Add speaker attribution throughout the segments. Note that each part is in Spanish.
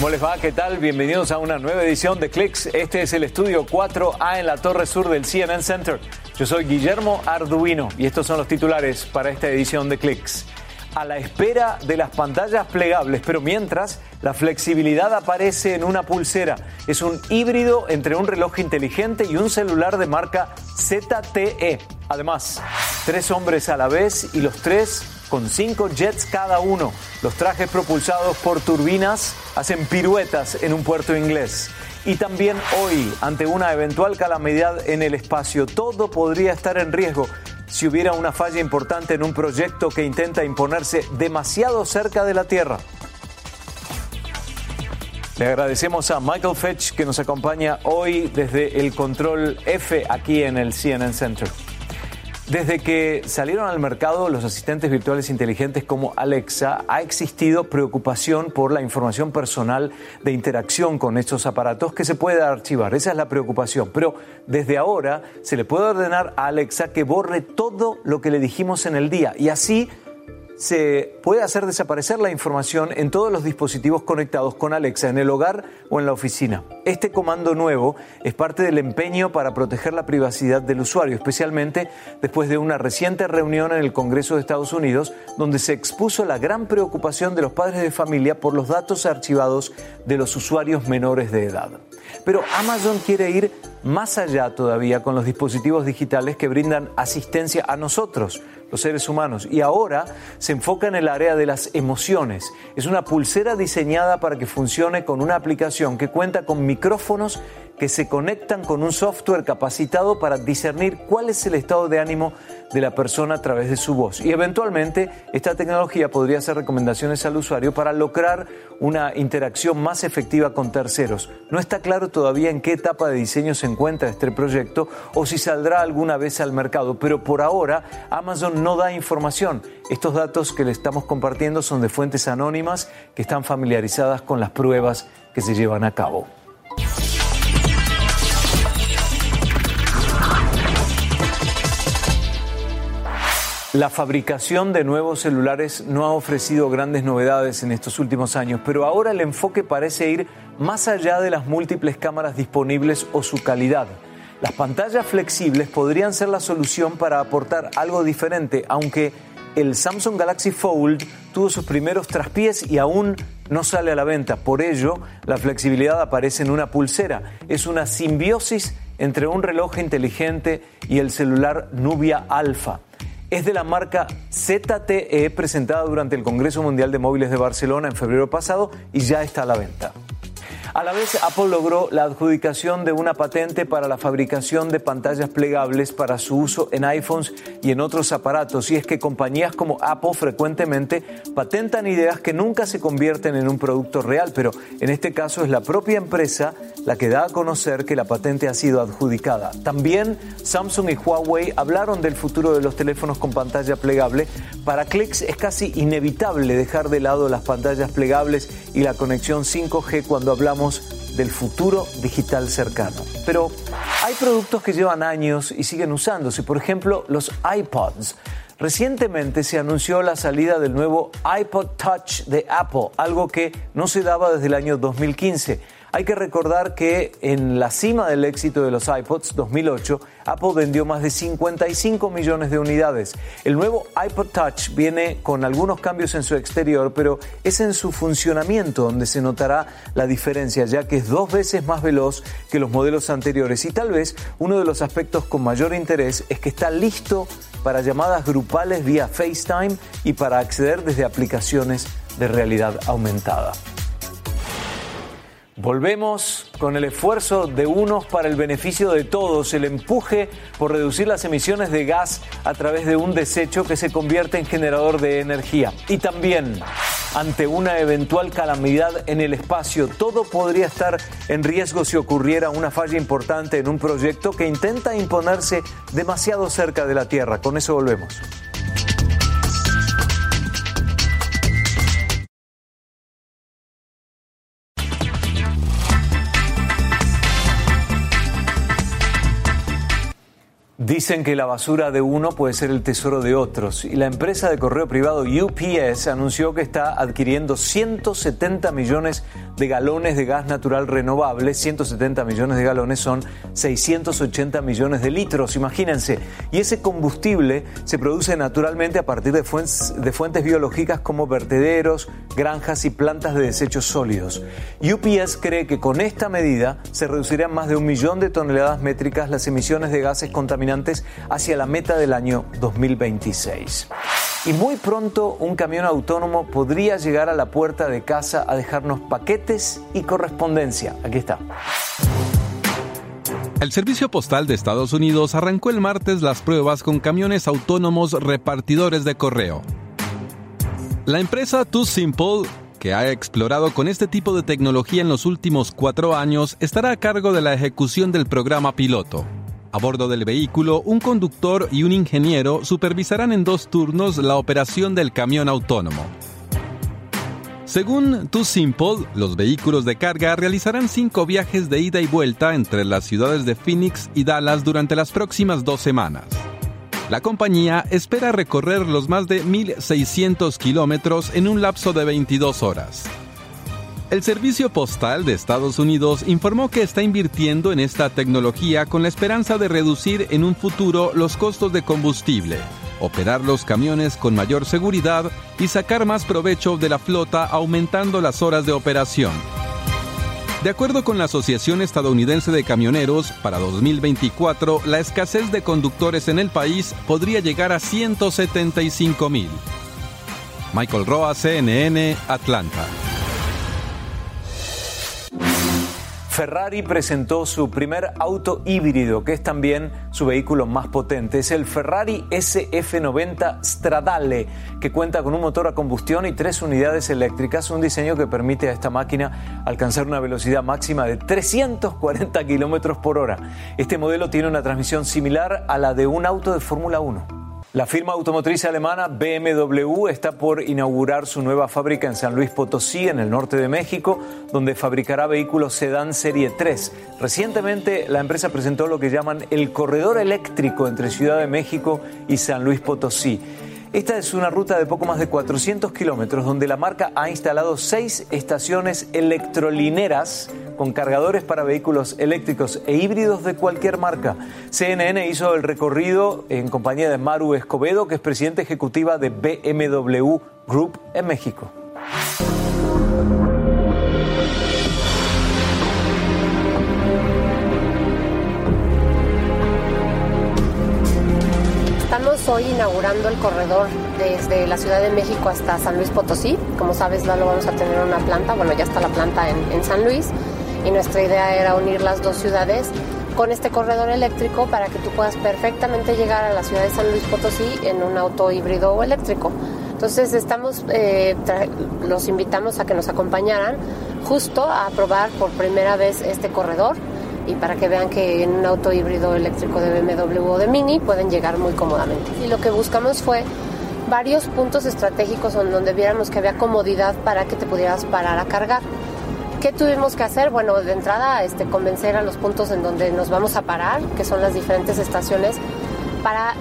Speaker 1: ¿Cómo les va? ¿Qué tal? Bienvenidos a una nueva edición de Clicks. Este es el estudio 4A en la torre sur del CNN Center. Yo soy Guillermo Arduino y estos son los titulares para esta edición de Clicks. A la espera de las pantallas plegables, pero mientras la flexibilidad aparece en una pulsera. Es un híbrido entre un reloj inteligente y un celular de marca ZTE. Además, tres hombres a la vez y los tres con cinco jets cada uno. Los trajes propulsados por turbinas hacen piruetas en un puerto inglés. Y también hoy, ante una eventual calamidad en el espacio, todo podría estar en riesgo si hubiera una falla importante en un proyecto que intenta imponerse demasiado cerca de la Tierra. Le agradecemos a Michael Fetch que nos acompaña hoy desde el control F aquí en el CNN Center. Desde que salieron al mercado los asistentes virtuales inteligentes como Alexa, ha existido preocupación por la información personal de interacción con estos aparatos que se puede archivar. Esa es la preocupación. Pero desde ahora se le puede ordenar a Alexa que borre todo lo que le dijimos en el día y así se puede hacer desaparecer la información en todos los dispositivos conectados con Alexa en el hogar o en la oficina. Este comando nuevo es parte del empeño para proteger la privacidad del usuario, especialmente después de una reciente reunión en el Congreso de Estados Unidos donde se expuso la gran preocupación de los padres de familia por los datos archivados de los usuarios menores de edad. Pero Amazon quiere ir más allá todavía con los dispositivos digitales que brindan asistencia a nosotros, los seres humanos, y ahora se enfoca en el área de las emociones. Es una pulsera diseñada para que funcione con una aplicación que cuenta con micrófonos que se conectan con un software capacitado para discernir cuál es el estado de ánimo de la persona a través de su voz. Y eventualmente esta tecnología podría hacer recomendaciones al usuario para lograr una interacción más efectiva con terceros. No está claro todavía en qué etapa de diseño se encuentra este proyecto o si saldrá alguna vez al mercado, pero por ahora Amazon no da información. Estos datos que le estamos compartiendo son de fuentes anónimas que están familiarizadas con las pruebas que se llevan a cabo. La fabricación de nuevos celulares no ha ofrecido grandes novedades en estos últimos años, pero ahora el enfoque parece ir más allá de las múltiples cámaras disponibles o su calidad. Las pantallas flexibles podrían ser la solución para aportar algo diferente, aunque el Samsung Galaxy Fold tuvo sus primeros traspiés y aún no sale a la venta. Por ello, la flexibilidad aparece en una pulsera. Es una simbiosis entre un reloj inteligente y el celular Nubia Alpha es de la marca ZTE presentada durante el Congreso Mundial de Móviles de Barcelona en febrero pasado y ya está a la venta. A la vez, Apple logró la adjudicación de una patente para la fabricación de pantallas plegables para su uso en iPhones y en otros aparatos. Y es que compañías como Apple frecuentemente patentan ideas que nunca se convierten en un producto real, pero en este caso es la propia empresa la que da a conocer que la patente ha sido adjudicada. También Samsung y Huawei hablaron del futuro de los teléfonos con pantalla plegable. Para Clicks es casi inevitable dejar de lado las pantallas plegables y la conexión 5G cuando hablamos del futuro digital cercano. Pero hay productos que llevan años y siguen usándose, por ejemplo los iPods. Recientemente se anunció la salida del nuevo iPod Touch de Apple, algo que no se daba desde el año 2015. Hay que recordar que en la cima del éxito de los iPods 2008, Apple vendió más de 55 millones de unidades. El nuevo iPod Touch viene con algunos cambios en su exterior, pero es en su funcionamiento donde se notará la diferencia, ya que es dos veces más veloz que los modelos anteriores. Y tal vez uno de los aspectos con mayor interés es que está listo para llamadas grupales vía FaceTime y para acceder desde aplicaciones de realidad aumentada. Volvemos con el esfuerzo de unos para el beneficio de todos, el empuje por reducir las emisiones de gas a través de un desecho que se convierte en generador de energía. Y también, ante una eventual calamidad en el espacio, todo podría estar en riesgo si ocurriera una falla importante en un proyecto que intenta imponerse demasiado cerca de la Tierra. Con eso volvemos. Dicen que la basura de uno puede ser el tesoro de otros y la empresa de correo privado UPS anunció que está adquiriendo 170 millones de galones de gas natural renovable. 170 millones de galones son 680 millones de litros, imagínense. Y ese combustible se produce naturalmente a partir de fuentes, de fuentes biológicas como vertederos, granjas y plantas de desechos sólidos. UPS cree que con esta medida se reducirán más de un millón de toneladas métricas las emisiones de gases contaminantes hacia la meta del año 2026. Y muy pronto un camión autónomo podría llegar a la puerta de casa a dejarnos paquetes y correspondencia. Aquí está.
Speaker 2: El Servicio Postal de Estados Unidos arrancó el martes las pruebas con camiones autónomos repartidores de correo. La empresa Too Simple, que ha explorado con este tipo de tecnología en los últimos cuatro años, estará a cargo de la ejecución del programa piloto. A bordo del vehículo, un conductor y un ingeniero supervisarán en dos turnos la operación del camión autónomo. Según Too Simple, los vehículos de carga realizarán cinco viajes de ida y vuelta entre las ciudades de Phoenix y Dallas durante las próximas dos semanas. La compañía espera recorrer los más de 1.600 kilómetros en un lapso de 22 horas. El Servicio Postal de Estados Unidos informó que está invirtiendo en esta tecnología con la esperanza de reducir en un futuro los costos de combustible, operar los camiones con mayor seguridad y sacar más provecho de la flota aumentando las horas de operación. De acuerdo con la Asociación Estadounidense de Camioneros, para 2024 la escasez de conductores en el país podría llegar a 175 mil. Michael Roa, CNN, Atlanta.
Speaker 1: Ferrari presentó su primer auto híbrido, que es también su vehículo más potente. Es el Ferrari SF90 Stradale, que cuenta con un motor a combustión y tres unidades eléctricas, un diseño que permite a esta máquina alcanzar una velocidad máxima de 340 kilómetros por hora. Este modelo tiene una transmisión similar a la de un auto de Fórmula 1. La firma automotriz alemana BMW está por inaugurar su nueva fábrica en San Luis Potosí, en el norte de México, donde fabricará vehículos sedán Serie 3. Recientemente la empresa presentó lo que llaman el corredor eléctrico entre Ciudad de México y San Luis Potosí. Esta es una ruta de poco más de 400 kilómetros donde la marca ha instalado seis estaciones electrolineras con cargadores para vehículos eléctricos e híbridos de cualquier marca. CNN hizo el recorrido en compañía de Maru Escobedo, que es presidenta ejecutiva de BMW Group en México.
Speaker 3: Hoy inaugurando el corredor desde la Ciudad de México hasta San Luis Potosí. Como sabes, lo vamos a tener una planta, bueno, ya está la planta en, San Luis y nuestra idea era unir las dos ciudades con este corredor eléctrico para que tú puedas perfectamente llegar a la ciudad de San Luis Potosí en un auto híbrido o eléctrico. Entonces estamos, eh, los invitamos a que nos acompañaran justo a probar por primera vez este corredor y para que vean que en un auto híbrido eléctrico de BMW o de Mini pueden llegar muy cómodamente. Y lo que buscamos fue varios puntos estratégicos donde viéramos que había comodidad para que te pudieras parar a cargar. ¿Qué tuvimos que hacer? Bueno, de entrada este, convencer a los puntos en donde nos vamos a parar, que son las diferentes estaciones, para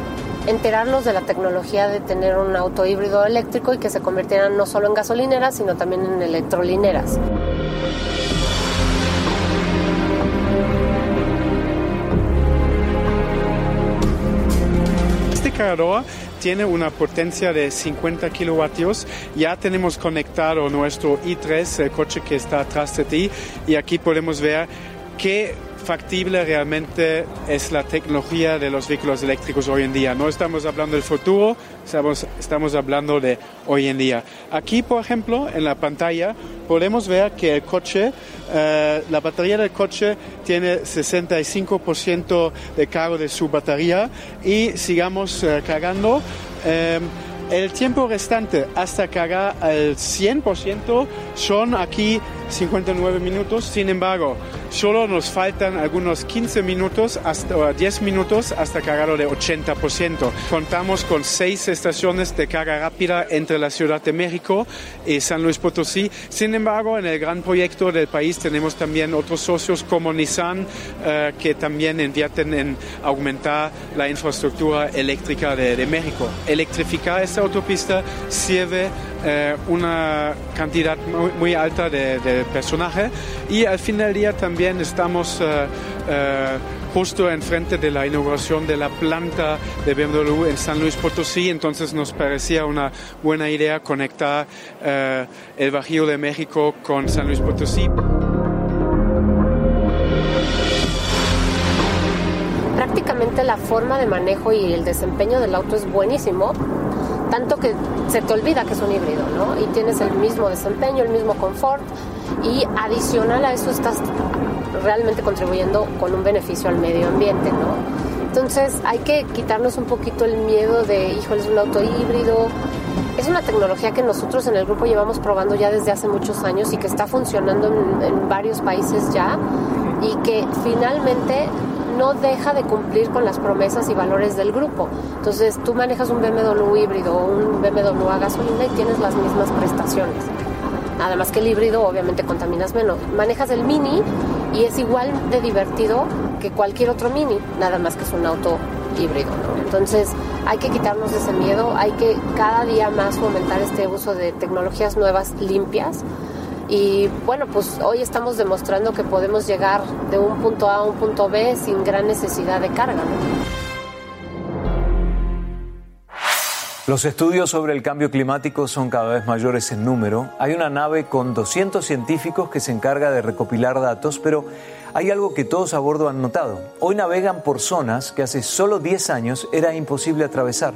Speaker 3: enterarnos de la tecnología de tener un auto híbrido eléctrico y que se convirtieran no solo en gasolineras, sino también en electrolineras.
Speaker 4: Cargador tiene una potencia de 50 kilovatios. Ya tenemos conectado nuestro i3, el coche que está atrás de ti, y aquí podemos ver qué factible realmente es la tecnología de los vehículos eléctricos hoy en día. No estamos hablando del futuro, estamos, estamos hablando de hoy en día. Aquí, por ejemplo, en la pantalla podemos ver que el coche, eh, la batería del coche tiene 65% de cargo de su batería y sigamos eh, cargando. Eh, el tiempo restante hasta cargar al 100% son aquí 59 minutos. Sin embargo, Solo nos faltan algunos 15 minutos hasta, o 10 minutos hasta cargarlo de 80%. Contamos con seis estaciones de carga rápida entre la Ciudad de México y San Luis Potosí. Sin embargo, en el gran proyecto del país tenemos también otros socios como Nissan eh, que también invierten en aumentar la infraestructura eléctrica de, de México. Electrificar esta autopista sirve eh, una cantidad muy, muy alta de, de, personaje y al fin del día también estamos eh, eh, justo enfrente de la inauguración de la planta de BMW en San Luis Potosí, entonces nos parecía una buena idea conectar eh, el Bajío de México con San Luis Potosí.
Speaker 3: Prácticamente la forma de manejo y el desempeño del auto es buenísimo tanto que se te olvida que es un híbrido, ¿no? Y tienes el mismo desempeño, el mismo confort y adicional a eso estás realmente contribuyendo con un beneficio al medio ambiente, ¿no? Entonces hay que quitarnos un poquito el miedo de, híjole, es un auto híbrido. Es una tecnología que nosotros en el grupo llevamos probando ya desde hace muchos años y que está funcionando en, en varios países ya y que finalmente no deja de cumplir con las promesas y valores del grupo. Entonces tú manejas un BMW híbrido o un BMW a gasolina y tienes las mismas prestaciones. Además que el híbrido obviamente contaminas menos. Manejas el mini y es igual de divertido que cualquier otro mini, nada más que es un auto híbrido. Entonces hay que quitarnos ese miedo, hay que cada día más fomentar este uso de tecnologías nuevas limpias y bueno, pues hoy estamos demostrando que podemos llegar de un punto A a un punto B sin gran necesidad de carga.
Speaker 1: Los estudios sobre el cambio climático son cada vez mayores en número. Hay una nave con 200 científicos que se encarga de recopilar datos, pero hay algo que todos a bordo han notado. Hoy navegan por zonas que hace solo 10 años era imposible atravesar.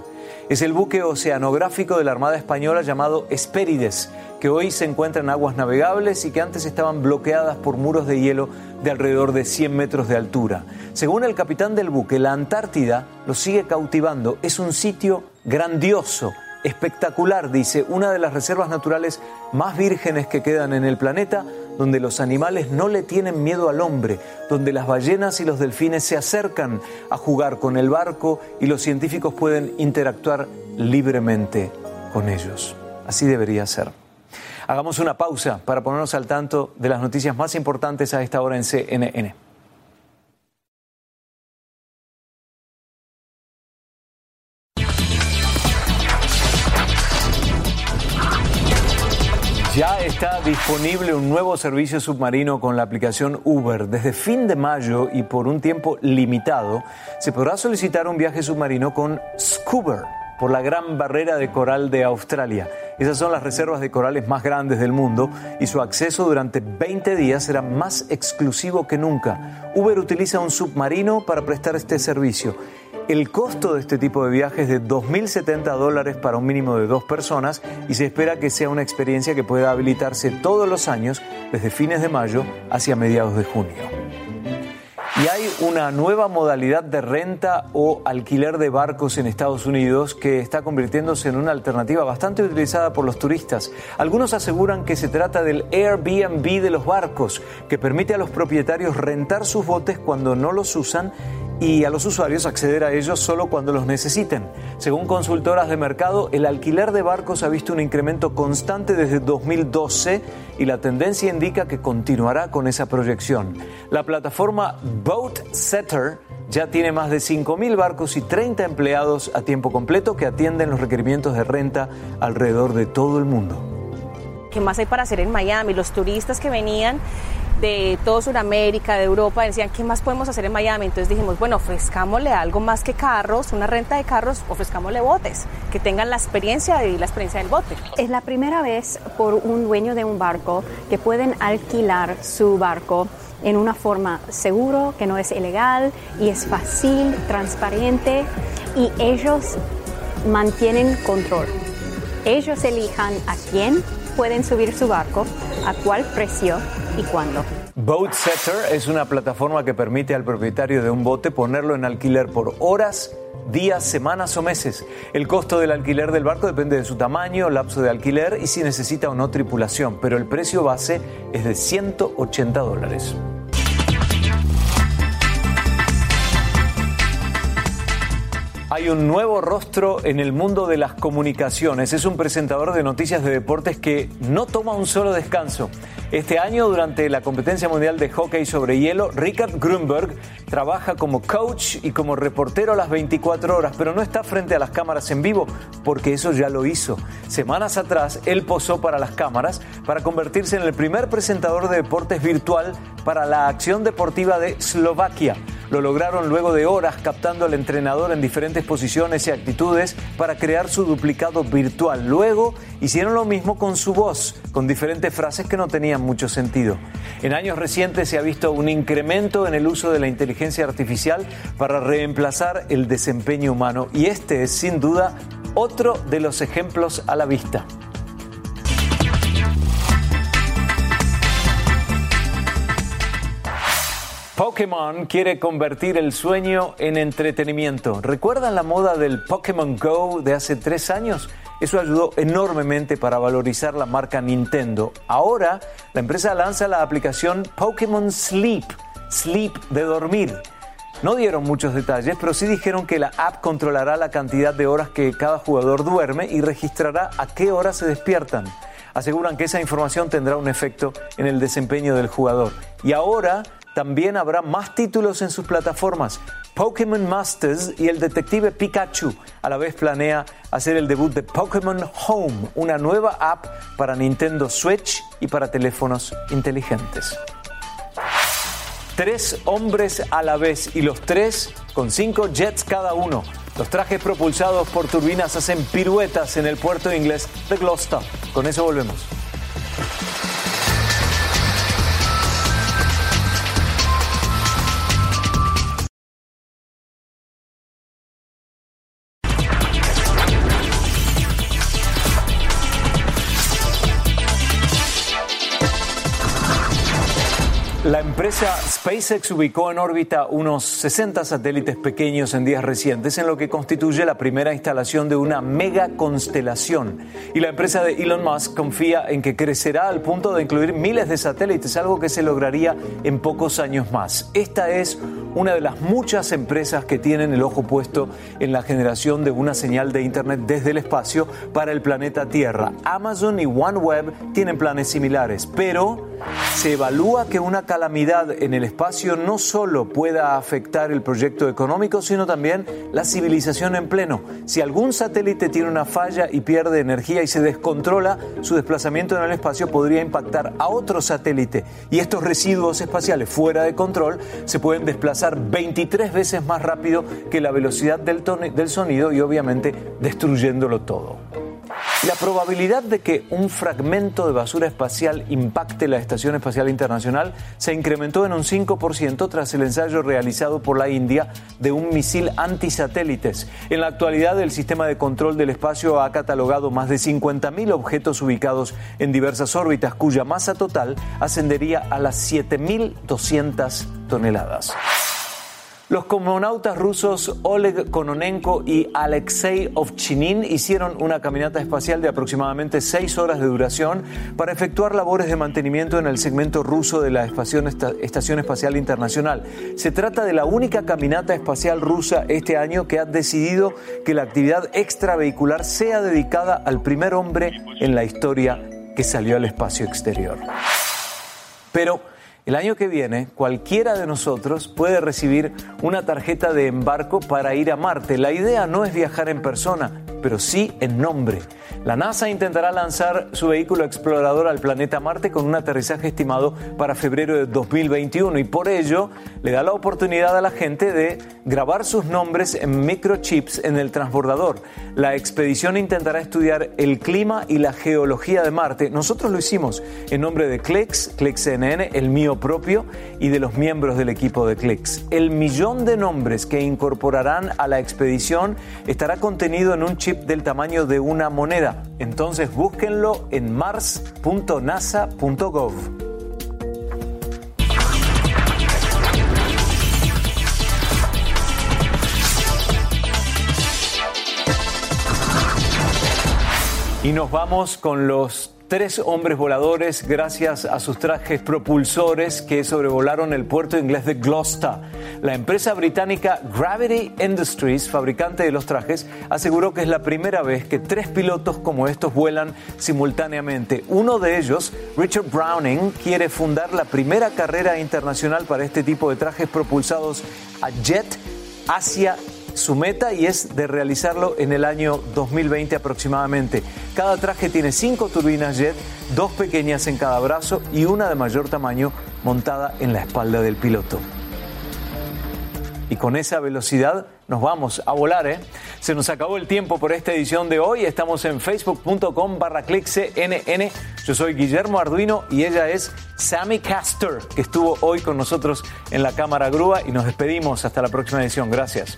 Speaker 1: Es el buque oceanográfico de la Armada Española llamado Espérides, que hoy se encuentra en aguas navegables y que antes estaban bloqueadas por muros de hielo de alrededor de 100 metros de altura. Según el capitán del buque, la Antártida lo sigue cautivando. Es un sitio grandioso, espectacular, dice, una de las reservas naturales más vírgenes que quedan en el planeta, donde los animales no le tienen miedo al hombre, donde las ballenas y los delfines se acercan a jugar con el barco y los científicos pueden interactuar libremente con ellos. Así debería ser. Hagamos una pausa para ponernos al tanto de las noticias más importantes a esta hora en CNN. Disponible un nuevo servicio submarino con la aplicación Uber. Desde fin de mayo y por un tiempo limitado, se podrá solicitar un viaje submarino con Scuba por la gran barrera de coral de Australia. Esas son las reservas de corales más grandes del mundo y su acceso durante 20 días será más exclusivo que nunca. Uber utiliza un submarino para prestar este servicio. El costo de este tipo de viaje es de 2.070 dólares para un mínimo de dos personas y se espera que sea una experiencia que pueda habilitarse todos los años desde fines de mayo hacia mediados de junio. Y hay una nueva modalidad de renta o alquiler de barcos en Estados Unidos que está convirtiéndose en una alternativa bastante utilizada por los turistas. Algunos aseguran que se trata del Airbnb de los barcos, que permite a los propietarios rentar sus botes cuando no los usan y a los usuarios acceder a ellos solo cuando los necesiten. Según consultoras de mercado, el alquiler de barcos ha visto un incremento constante desde 2012 y la tendencia indica que continuará con esa proyección. La plataforma Boat Setter ya tiene más de 5.000 barcos y 30 empleados a tiempo completo que atienden los requerimientos de renta alrededor de todo el mundo.
Speaker 5: ¿Qué más hay para hacer en Miami? Los turistas que venían de todo Sudamérica, de Europa, decían, ¿qué más podemos hacer en Miami? Entonces dijimos, bueno, ofrezcámosle algo más que carros, una renta de carros, ofrezcámosle botes, que tengan la experiencia de vivir la experiencia del bote.
Speaker 6: Es la primera vez por un dueño de un barco que pueden alquilar su barco en una forma seguro, que no es ilegal y es fácil, transparente y ellos mantienen control. Ellos elijan a quién pueden subir su barco, a cuál precio y cuándo.
Speaker 1: Boat Setter es una plataforma que permite al propietario de un bote ponerlo en alquiler por horas, días, semanas o meses. El costo del alquiler del barco depende de su tamaño, lapso de alquiler y si necesita o no tripulación, pero el precio base es de 180 dólares. Hay un nuevo rostro en el mundo de las comunicaciones. Es un presentador de noticias de deportes que no toma un solo descanso. Este año, durante la competencia mundial de hockey sobre hielo, Richard Grunberg trabaja como coach y como reportero a las 24 horas, pero no está frente a las cámaras en vivo, porque eso ya lo hizo. Semanas atrás, él posó para las cámaras para convertirse en el primer presentador de deportes virtual para la acción deportiva de Eslovaquia. Lo lograron luego de horas captando al entrenador en diferentes posiciones y actitudes para crear su duplicado virtual. Luego hicieron lo mismo con su voz, con diferentes frases que no tenían mucho sentido. En años recientes se ha visto un incremento en el uso de la inteligencia artificial para reemplazar el desempeño humano y este es sin duda otro de los ejemplos a la vista. Pokémon quiere convertir el sueño en entretenimiento. ¿Recuerdan la moda del Pokémon Go de hace tres años? Eso ayudó enormemente para valorizar la marca Nintendo. Ahora, la empresa lanza la aplicación Pokémon Sleep, Sleep de dormir. No dieron muchos detalles, pero sí dijeron que la app controlará la cantidad de horas que cada jugador duerme y registrará a qué hora se despiertan. Aseguran que esa información tendrá un efecto en el desempeño del jugador. Y ahora también habrá más títulos en sus plataformas. Pokémon Masters y el detective Pikachu a la vez planea hacer el debut de Pokémon Home, una nueva app para Nintendo Switch y para teléfonos inteligentes. Tres hombres a la vez y los tres con cinco jets cada uno. Los trajes propulsados por turbinas hacen piruetas en el puerto inglés de Gloucester. Con eso volvemos. SpaceX ubicó en órbita unos 60 satélites pequeños en días recientes, en lo que constituye la primera instalación de una mega constelación. Y la empresa de Elon Musk confía en que crecerá al punto de incluir miles de satélites, algo que se lograría en pocos años más. Esta es una de las muchas empresas que tienen el ojo puesto en la generación de una señal de Internet desde el espacio para el planeta Tierra. Amazon y OneWeb tienen planes similares, pero se evalúa que una calamidad en el espacio no solo pueda afectar el proyecto económico, sino también la civilización en pleno. Si algún satélite tiene una falla y pierde energía y se descontrola, su desplazamiento en el espacio podría impactar a otro satélite y estos residuos espaciales fuera de control se pueden desplazar 23 veces más rápido que la velocidad del, del sonido y obviamente destruyéndolo todo. La probabilidad de que un fragmento de basura espacial impacte la Estación Espacial Internacional se incrementó en un 5% tras el ensayo realizado por la India de un misil antisatélites. En la actualidad, el sistema de control del espacio ha catalogado más de 50.000 objetos ubicados en diversas órbitas, cuya masa total ascendería a las 7.200 toneladas. Los cosmonautas rusos Oleg Kononenko y Alexei Ovchinin hicieron una caminata espacial de aproximadamente seis horas de duración para efectuar labores de mantenimiento en el segmento ruso de la Estación Espacial Internacional. Se trata de la única caminata espacial rusa este año que ha decidido que la actividad extravehicular sea dedicada al primer hombre en la historia que salió al espacio exterior. Pero el año que viene, cualquiera de nosotros puede recibir una tarjeta de embarco para ir a Marte. La idea no es viajar en persona, pero sí en nombre. La NASA intentará lanzar su vehículo explorador al planeta Marte con un aterrizaje estimado para febrero de 2021 y por ello le da la oportunidad a la gente de grabar sus nombres en microchips en el transbordador. La expedición intentará estudiar el clima y la geología de Marte. Nosotros lo hicimos en nombre de Clex, Clex CNN, el mío propio y de los miembros del equipo de Clex. El millón de nombres que incorporarán a la expedición estará contenido en un chip del tamaño de una moneda. Entonces búsquenlo en mars.nasa.gov. Y nos vamos con los tres hombres voladores gracias a sus trajes propulsores que sobrevolaron el puerto inglés de Gloucester. La empresa británica Gravity Industries, fabricante de los trajes, aseguró que es la primera vez que tres pilotos como estos vuelan simultáneamente. Uno de ellos, Richard Browning, quiere fundar la primera carrera internacional para este tipo de trajes propulsados a jet hacia su meta y es de realizarlo en el año 2020 aproximadamente. Cada traje tiene cinco turbinas jet, dos pequeñas en cada brazo y una de mayor tamaño montada en la espalda del piloto. Y con esa velocidad nos vamos a volar, ¿eh? Se nos acabó el tiempo por esta edición de hoy. Estamos en facebook.com barra CNN. Yo soy Guillermo Arduino y ella es Sammy Castor, que estuvo hoy con nosotros en la cámara grúa y nos despedimos hasta la próxima edición. Gracias.